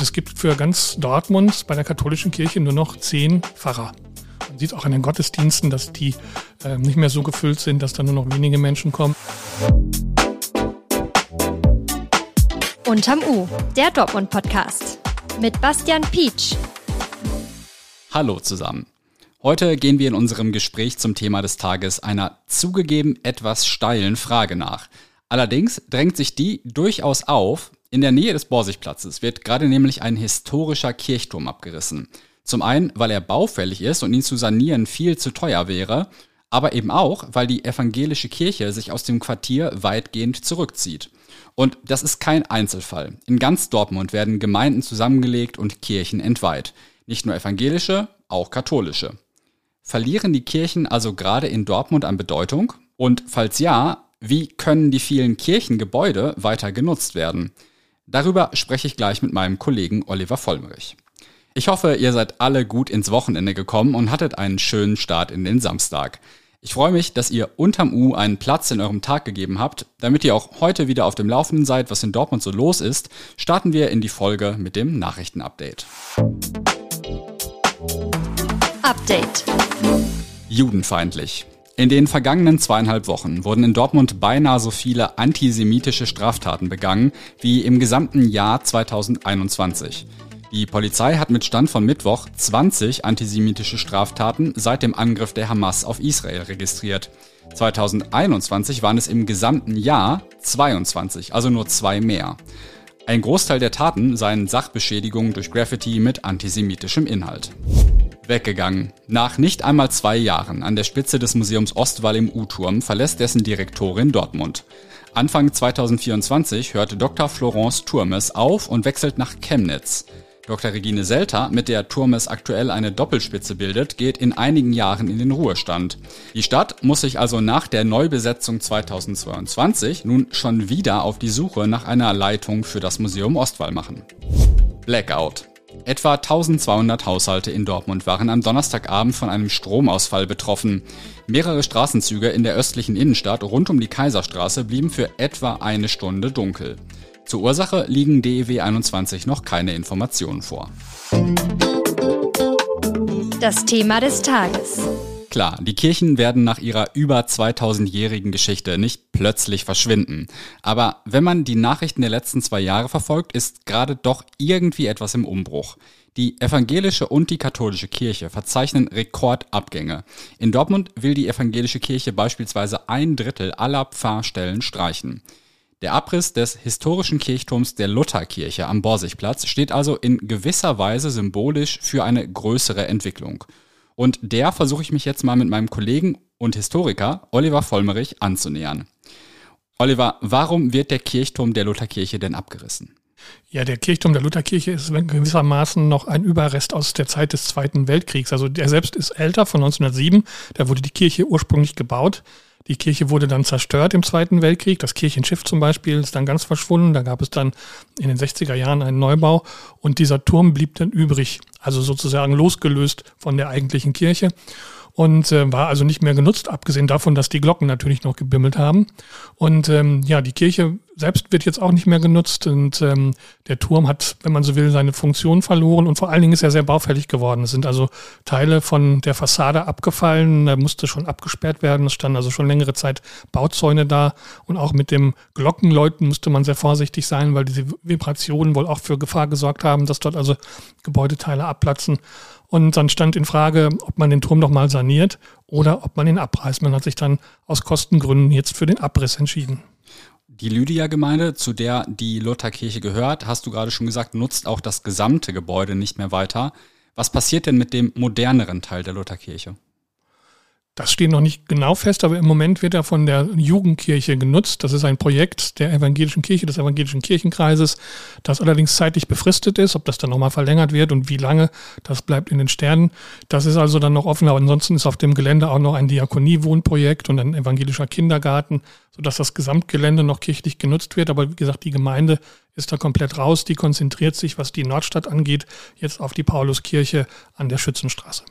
Es gibt für ganz Dortmund bei der katholischen Kirche nur noch zehn Pfarrer. Man sieht auch an den Gottesdiensten, dass die äh, nicht mehr so gefüllt sind, dass da nur noch wenige Menschen kommen. Unterm U, der Dortmund-Podcast mit Bastian Pietsch. Hallo zusammen. Heute gehen wir in unserem Gespräch zum Thema des Tages einer zugegeben etwas steilen Frage nach. Allerdings drängt sich die durchaus auf. In der Nähe des Borsigplatzes wird gerade nämlich ein historischer Kirchturm abgerissen. Zum einen, weil er baufällig ist und ihn zu sanieren viel zu teuer wäre, aber eben auch, weil die evangelische Kirche sich aus dem Quartier weitgehend zurückzieht. Und das ist kein Einzelfall. In ganz Dortmund werden Gemeinden zusammengelegt und Kirchen entweiht. Nicht nur evangelische, auch katholische. Verlieren die Kirchen also gerade in Dortmund an Bedeutung? Und falls ja, wie können die vielen Kirchengebäude weiter genutzt werden? Darüber spreche ich gleich mit meinem Kollegen Oliver Vollmerich. Ich hoffe, ihr seid alle gut ins Wochenende gekommen und hattet einen schönen Start in den Samstag. Ich freue mich, dass ihr unterm U einen Platz in eurem Tag gegeben habt. Damit ihr auch heute wieder auf dem Laufenden seid, was in Dortmund so los ist, starten wir in die Folge mit dem Nachrichtenupdate. Update. Judenfeindlich. In den vergangenen zweieinhalb Wochen wurden in Dortmund beinahe so viele antisemitische Straftaten begangen wie im gesamten Jahr 2021. Die Polizei hat mit Stand von Mittwoch 20 antisemitische Straftaten seit dem Angriff der Hamas auf Israel registriert. 2021 waren es im gesamten Jahr 22, also nur zwei mehr. Ein Großteil der Taten seien Sachbeschädigungen durch Graffiti mit antisemitischem Inhalt weggegangen. Nach nicht einmal zwei Jahren an der Spitze des Museums Ostwall im U-Turm verlässt dessen Direktorin Dortmund. Anfang 2024 hört Dr. Florence Turmes auf und wechselt nach Chemnitz. Dr. Regine Selter, mit der Turmes aktuell eine Doppelspitze bildet, geht in einigen Jahren in den Ruhestand. Die Stadt muss sich also nach der Neubesetzung 2022 nun schon wieder auf die Suche nach einer Leitung für das Museum Ostwall machen. Blackout. Etwa 1200 Haushalte in Dortmund waren am Donnerstagabend von einem Stromausfall betroffen. Mehrere Straßenzüge in der östlichen Innenstadt rund um die Kaiserstraße blieben für etwa eine Stunde dunkel. Zur Ursache liegen DEW 21 noch keine Informationen vor. Das Thema des Tages. Klar, die Kirchen werden nach ihrer über 2000-jährigen Geschichte nicht plötzlich verschwinden. Aber wenn man die Nachrichten der letzten zwei Jahre verfolgt, ist gerade doch irgendwie etwas im Umbruch. Die evangelische und die katholische Kirche verzeichnen Rekordabgänge. In Dortmund will die evangelische Kirche beispielsweise ein Drittel aller Pfarrstellen streichen. Der Abriss des historischen Kirchturms der Lutherkirche am Borsigplatz steht also in gewisser Weise symbolisch für eine größere Entwicklung. Und der versuche ich mich jetzt mal mit meinem Kollegen und Historiker Oliver Vollmerich anzunähern. Oliver, warum wird der Kirchturm der Lutherkirche denn abgerissen? Ja, der Kirchturm der Lutherkirche ist gewissermaßen noch ein Überrest aus der Zeit des Zweiten Weltkriegs. Also der selbst ist älter, von 1907. Da wurde die Kirche ursprünglich gebaut. Die Kirche wurde dann zerstört im Zweiten Weltkrieg. Das Kirchenschiff zum Beispiel ist dann ganz verschwunden. Da gab es dann in den 60er Jahren einen Neubau und dieser Turm blieb dann übrig, also sozusagen losgelöst von der eigentlichen Kirche und äh, war also nicht mehr genutzt, abgesehen davon, dass die Glocken natürlich noch gebimmelt haben. Und ähm, ja, die Kirche selbst wird jetzt auch nicht mehr genutzt und ähm, der Turm hat, wenn man so will, seine Funktion verloren und vor allen Dingen ist er sehr baufällig geworden. Es sind also Teile von der Fassade abgefallen, da musste schon abgesperrt werden, es standen also schon längere Zeit Bauzäune da und auch mit dem Glockenläuten musste man sehr vorsichtig sein, weil diese Vibrationen wohl auch für Gefahr gesorgt haben, dass dort also Gebäudeteile abplatzen. Und dann stand in Frage, ob man den Turm nochmal saniert oder ob man ihn abreißt. Man hat sich dann aus Kostengründen jetzt für den Abriss entschieden. Die Lydia-Gemeinde, zu der die Lutherkirche gehört, hast du gerade schon gesagt, nutzt auch das gesamte Gebäude nicht mehr weiter. Was passiert denn mit dem moderneren Teil der Lutherkirche? Das steht noch nicht genau fest, aber im Moment wird er von der Jugendkirche genutzt. Das ist ein Projekt der evangelischen Kirche, des evangelischen Kirchenkreises, das allerdings zeitlich befristet ist. Ob das dann nochmal verlängert wird und wie lange, das bleibt in den Sternen. Das ist also dann noch offen. Aber ansonsten ist auf dem Gelände auch noch ein Diakoniewohnprojekt und ein evangelischer Kindergarten, sodass das Gesamtgelände noch kirchlich genutzt wird. Aber wie gesagt, die Gemeinde ist da komplett raus. Die konzentriert sich, was die Nordstadt angeht, jetzt auf die Pauluskirche an der Schützenstraße.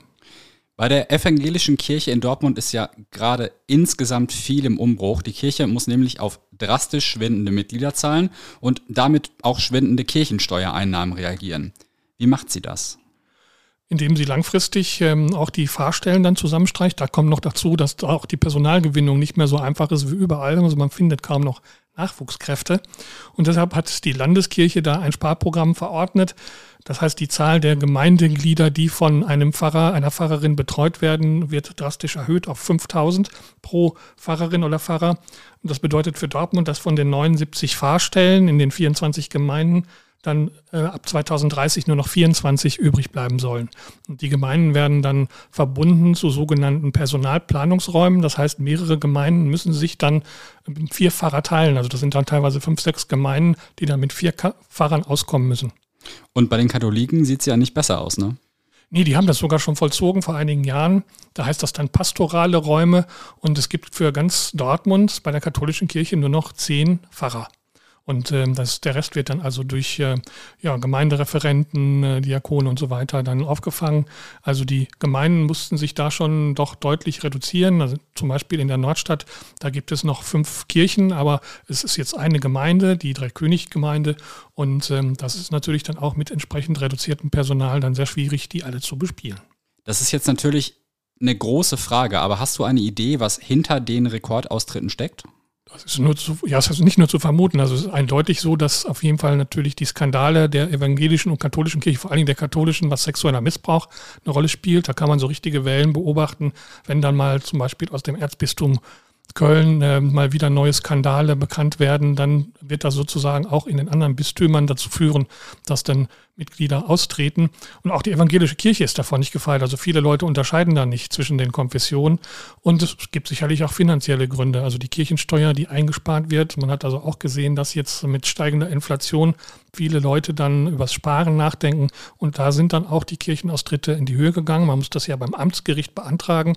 Bei der evangelischen Kirche in Dortmund ist ja gerade insgesamt viel im Umbruch. Die Kirche muss nämlich auf drastisch schwindende Mitgliederzahlen und damit auch schwindende Kirchensteuereinnahmen reagieren. Wie macht sie das? indem sie langfristig ähm, auch die Fahrstellen dann zusammenstreicht. Da kommt noch dazu, dass auch die Personalgewinnung nicht mehr so einfach ist wie überall. Also man findet kaum noch Nachwuchskräfte. Und deshalb hat die Landeskirche da ein Sparprogramm verordnet. Das heißt, die Zahl der Gemeindeglieder, die von einem Pfarrer, einer Pfarrerin betreut werden, wird drastisch erhöht auf 5000 pro Pfarrerin oder Pfarrer. Und das bedeutet für Dortmund, dass von den 79 Fahrstellen in den 24 Gemeinden dann äh, ab 2030 nur noch 24 übrig bleiben sollen. Und die Gemeinden werden dann verbunden zu sogenannten Personalplanungsräumen. Das heißt, mehrere Gemeinden müssen sich dann vier Pfarrer teilen. Also das sind dann teilweise fünf, sechs Gemeinden, die dann mit vier Pfarrern auskommen müssen. Und bei den Katholiken sieht es ja nicht besser aus, ne? Nee, die haben das sogar schon vollzogen vor einigen Jahren. Da heißt das dann pastorale Räume und es gibt für ganz Dortmund bei der katholischen Kirche nur noch zehn Pfarrer. Und ähm, das, der Rest wird dann also durch äh, ja, Gemeindereferenten, äh, Diakone und so weiter dann aufgefangen. Also die Gemeinden mussten sich da schon doch deutlich reduzieren. Also zum Beispiel in der Nordstadt, da gibt es noch fünf Kirchen, aber es ist jetzt eine Gemeinde, die Dreikönig-Gemeinde. Und ähm, das ist natürlich dann auch mit entsprechend reduziertem Personal dann sehr schwierig, die alle zu bespielen. Das ist jetzt natürlich eine große Frage, aber hast du eine Idee, was hinter den Rekordaustritten steckt? Das ist nur zu, ja, es ist nicht nur zu vermuten. Also es ist eindeutig so, dass auf jeden Fall natürlich die Skandale der evangelischen und katholischen Kirche, vor allen Dingen der katholischen, was sexueller Missbrauch eine Rolle spielt. Da kann man so richtige Wellen beobachten, wenn dann mal zum Beispiel aus dem Erzbistum Köln äh, mal wieder neue Skandale bekannt werden, dann wird das sozusagen auch in den anderen Bistümern dazu führen, dass dann Mitglieder austreten. Und auch die evangelische Kirche ist davon nicht gefeit. Also viele Leute unterscheiden da nicht zwischen den Konfessionen. Und es gibt sicherlich auch finanzielle Gründe. Also die Kirchensteuer, die eingespart wird. Man hat also auch gesehen, dass jetzt mit steigender Inflation viele Leute dann übers Sparen nachdenken. Und da sind dann auch die Kirchenaustritte in die Höhe gegangen. Man muss das ja beim Amtsgericht beantragen.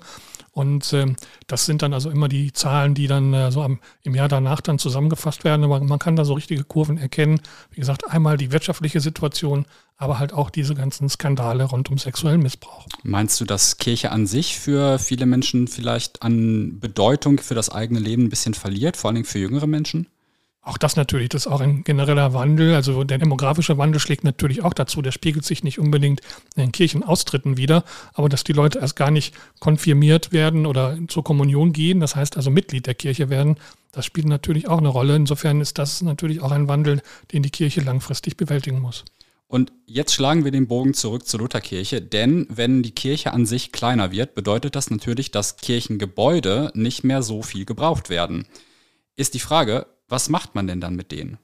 Und äh, das sind dann also immer die Zahlen, die dann äh, so am, im Jahr danach dann zusammengefasst werden. Aber man kann da so richtige Kurven erkennen. Wie gesagt, einmal die wirtschaftliche Situation, aber halt auch diese ganzen Skandale rund um sexuellen Missbrauch. Meinst du, dass Kirche an sich für viele Menschen vielleicht an Bedeutung für das eigene Leben ein bisschen verliert, vor allen Dingen für jüngere Menschen? Auch das natürlich, das ist auch ein genereller Wandel. Also der demografische Wandel schlägt natürlich auch dazu. Der spiegelt sich nicht unbedingt in den Kirchenaustritten wieder, aber dass die Leute erst gar nicht konfirmiert werden oder zur Kommunion gehen, das heißt also Mitglied der Kirche werden, das spielt natürlich auch eine Rolle. Insofern ist das natürlich auch ein Wandel, den die Kirche langfristig bewältigen muss. Und jetzt schlagen wir den Bogen zurück zur Lutherkirche, denn wenn die Kirche an sich kleiner wird, bedeutet das natürlich, dass Kirchengebäude nicht mehr so viel gebraucht werden. Ist die Frage, was macht man denn dann mit denen?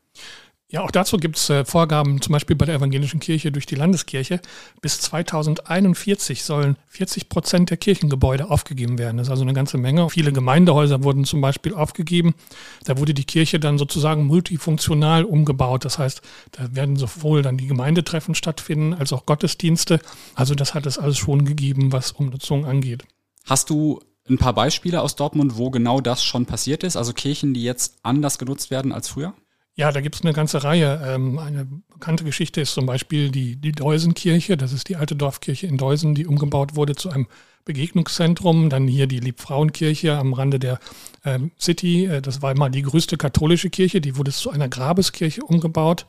Ja, auch dazu gibt es äh, Vorgaben, zum Beispiel bei der evangelischen Kirche durch die Landeskirche. Bis 2041 sollen 40 Prozent der Kirchengebäude aufgegeben werden. Das ist also eine ganze Menge. Viele Gemeindehäuser wurden zum Beispiel aufgegeben. Da wurde die Kirche dann sozusagen multifunktional umgebaut. Das heißt, da werden sowohl dann die Gemeindetreffen stattfinden als auch Gottesdienste. Also das hat es alles schon gegeben, was Umnutzung angeht. Hast du ein paar Beispiele aus Dortmund, wo genau das schon passiert ist? Also Kirchen, die jetzt anders genutzt werden als früher? Ja, da gibt es eine ganze Reihe. Ähm, eine bekannte Geschichte ist zum Beispiel die, die Deusenkirche. Das ist die alte Dorfkirche in Deusen, die umgebaut wurde zu einem Begegnungszentrum. Dann hier die Liebfrauenkirche am Rande der ähm, City. Äh, das war mal die größte katholische Kirche. Die wurde zu einer Grabeskirche umgebaut.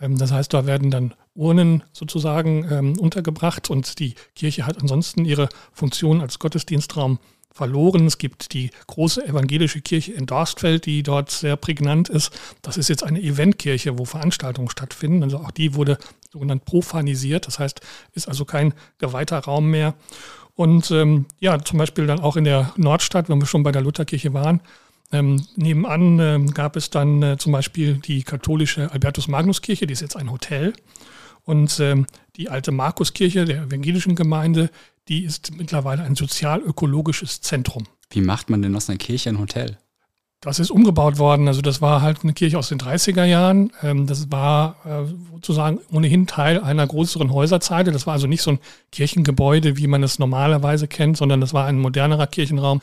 Ähm, das heißt, da werden dann Urnen sozusagen ähm, untergebracht und die Kirche hat ansonsten ihre Funktion als Gottesdienstraum verloren. Es gibt die große evangelische Kirche in Dorstfeld, die dort sehr prägnant ist. Das ist jetzt eine Eventkirche, wo Veranstaltungen stattfinden. Also auch die wurde sogenannt profanisiert. Das heißt, ist also kein geweihter Raum mehr. Und ähm, ja, zum Beispiel dann auch in der Nordstadt, wenn wir schon bei der Lutherkirche waren, ähm, nebenan ähm, gab es dann äh, zum Beispiel die katholische Albertus Magnus Kirche, die ist jetzt ein Hotel. Und ähm, die alte Markuskirche der evangelischen Gemeinde, die ist mittlerweile ein sozial-ökologisches Zentrum. Wie macht man denn aus einer Kirche ein Hotel? Das ist umgebaut worden. Also das war halt eine Kirche aus den 30er Jahren. Ähm, das war äh, sozusagen ohnehin Teil einer größeren Häuserzeile. Das war also nicht so ein Kirchengebäude, wie man es normalerweise kennt, sondern das war ein modernerer Kirchenraum.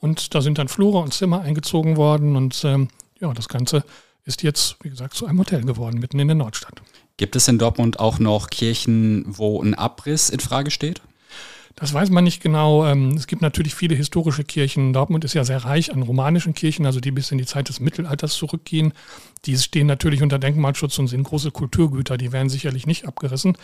Und da sind dann Flure und Zimmer eingezogen worden. Und ähm, ja, das Ganze ist jetzt, wie gesagt, zu einem Hotel geworden, mitten in der Nordstadt. Gibt es in Dortmund auch noch Kirchen, wo ein Abriss in Frage steht? Das weiß man nicht genau. Ähm, es gibt natürlich viele historische Kirchen. Dortmund ist ja sehr reich an romanischen Kirchen, also die bis in die Zeit des Mittelalters zurückgehen. Die stehen natürlich unter Denkmalschutz und sind große Kulturgüter. Die werden sicherlich nicht abgerissen.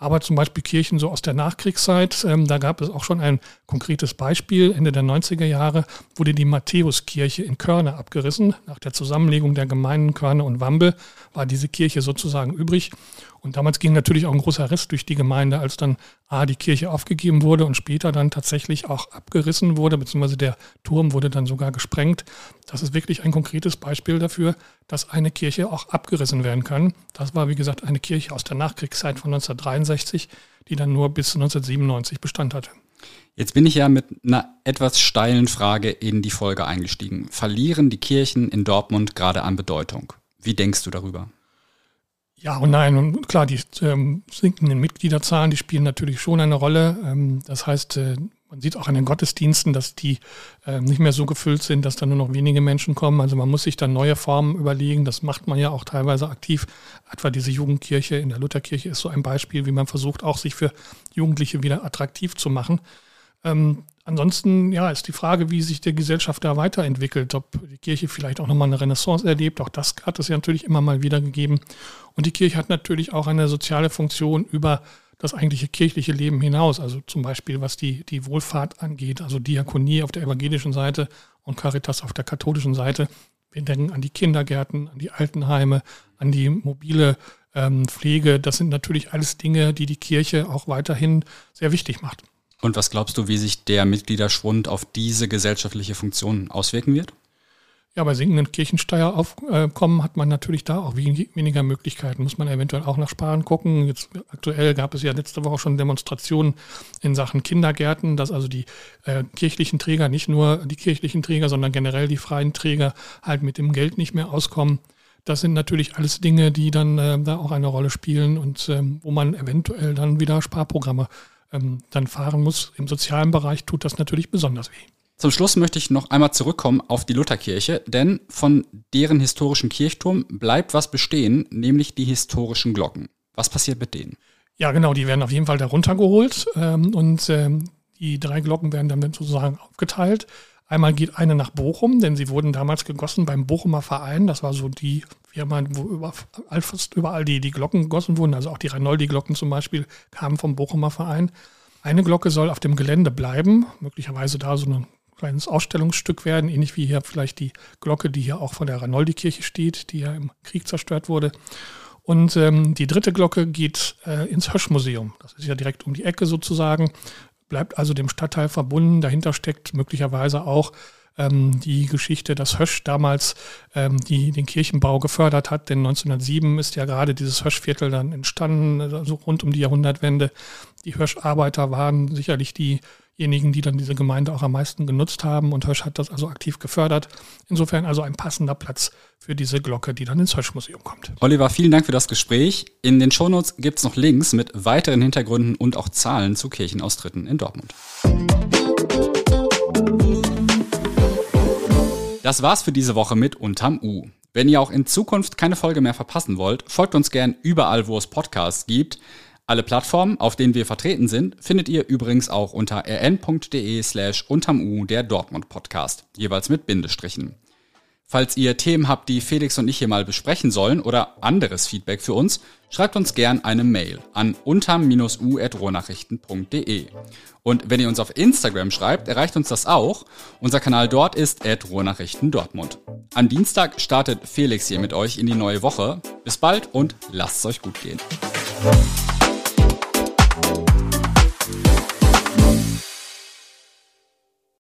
Aber zum Beispiel Kirchen so aus der Nachkriegszeit, ähm, da gab es auch schon ein konkretes Beispiel. Ende der 90er Jahre wurde die Matthäuskirche in Körne abgerissen. Nach der Zusammenlegung der Gemeinden Körne und Wambel war diese Kirche sozusagen übrig. Und damals ging natürlich auch ein großer Riss durch die Gemeinde, als dann A, die Kirche aufgegeben wurde und später dann tatsächlich auch abgerissen wurde, beziehungsweise der Turm wurde dann sogar gesprengt. Das ist wirklich ein konkretes Beispiel dafür, dass eine Kirche auch abgerissen werden kann. Das war, wie gesagt, eine Kirche aus der Nachkriegszeit von 1963, die dann nur bis 1997 Bestand hatte. Jetzt bin ich ja mit einer etwas steilen Frage in die Folge eingestiegen. Verlieren die Kirchen in Dortmund gerade an Bedeutung? Wie denkst du darüber? Ja und nein. Und klar, die ähm, sinkenden Mitgliederzahlen, die spielen natürlich schon eine Rolle. Ähm, das heißt, äh, man sieht auch an den Gottesdiensten, dass die äh, nicht mehr so gefüllt sind, dass da nur noch wenige Menschen kommen. Also man muss sich dann neue Formen überlegen. Das macht man ja auch teilweise aktiv. Etwa diese Jugendkirche in der Lutherkirche ist so ein Beispiel, wie man versucht, auch sich für Jugendliche wieder attraktiv zu machen. Ähm, ansonsten, ja, ist die Frage, wie sich die Gesellschaft da weiterentwickelt, ob die Kirche vielleicht auch nochmal eine Renaissance erlebt. Auch das hat es ja natürlich immer mal wieder gegeben. Und die Kirche hat natürlich auch eine soziale Funktion über das eigentliche kirchliche Leben hinaus. Also zum Beispiel, was die, die Wohlfahrt angeht, also Diakonie auf der evangelischen Seite und Caritas auf der katholischen Seite. Wir denken an die Kindergärten, an die Altenheime, an die mobile ähm, Pflege. Das sind natürlich alles Dinge, die die Kirche auch weiterhin sehr wichtig macht. Und was glaubst du, wie sich der Mitgliederschwund auf diese gesellschaftliche Funktion auswirken wird? Ja, bei sinkenden Kirchensteueraufkommen hat man natürlich da auch weniger Möglichkeiten. Muss man eventuell auch nach Sparen gucken. Jetzt aktuell gab es ja letzte Woche schon Demonstrationen in Sachen Kindergärten, dass also die äh, kirchlichen Träger, nicht nur die kirchlichen Träger, sondern generell die freien Träger halt mit dem Geld nicht mehr auskommen. Das sind natürlich alles Dinge, die dann äh, da auch eine Rolle spielen und ähm, wo man eventuell dann wieder Sparprogramme ähm, dann fahren muss. Im sozialen Bereich tut das natürlich besonders weh. Zum Schluss möchte ich noch einmal zurückkommen auf die Lutherkirche, denn von deren historischen Kirchturm bleibt was bestehen, nämlich die historischen Glocken. Was passiert mit denen? Ja, genau, die werden auf jeden Fall da runtergeholt ähm, und ähm, die drei Glocken werden dann sozusagen aufgeteilt. Einmal geht eine nach Bochum, denn sie wurden damals gegossen beim Bochumer Verein. Das war so die Firma, wo über, fast überall die, die Glocken gegossen wurden. Also auch die Reinoldi-Glocken zum Beispiel kamen vom Bochumer Verein. Eine Glocke soll auf dem Gelände bleiben, möglicherweise da so ein kleines Ausstellungsstück werden, ähnlich wie hier vielleicht die Glocke, die hier auch von der Reinoldi-Kirche steht, die ja im Krieg zerstört wurde. Und ähm, die dritte Glocke geht äh, ins Höschmuseum. Das ist ja direkt um die Ecke sozusagen bleibt also dem Stadtteil verbunden. Dahinter steckt möglicherweise auch ähm, die Geschichte, dass Hösch damals ähm, die, den Kirchenbau gefördert hat. Denn 1907 ist ja gerade dieses Höschviertel dann entstanden, also rund um die Jahrhundertwende. Die Hösch-Arbeiter waren sicherlich die diejenigen, die dann diese Gemeinde auch am meisten genutzt haben. Und Hösch hat das also aktiv gefördert. Insofern also ein passender Platz für diese Glocke, die dann ins Höschmuseum kommt. Oliver, vielen Dank für das Gespräch. In den Shownotes gibt es noch Links mit weiteren Hintergründen und auch Zahlen zu Kirchenaustritten in Dortmund. Das war's für diese Woche mit Unterm U. Wenn ihr auch in Zukunft keine Folge mehr verpassen wollt, folgt uns gern überall, wo es Podcasts gibt. Alle Plattformen, auf denen wir vertreten sind, findet ihr übrigens auch unter rn.de slash untermu der Dortmund Podcast, jeweils mit Bindestrichen. Falls ihr Themen habt, die Felix und ich hier mal besprechen sollen oder anderes Feedback für uns, schreibt uns gern eine Mail an unterm-u.rohnachrichten.de. Und wenn ihr uns auf Instagram schreibt, erreicht uns das auch. Unser Kanal dort ist Rohnachrichten Dortmund. Am Dienstag startet Felix hier mit euch in die neue Woche. Bis bald und lasst es euch gut gehen. you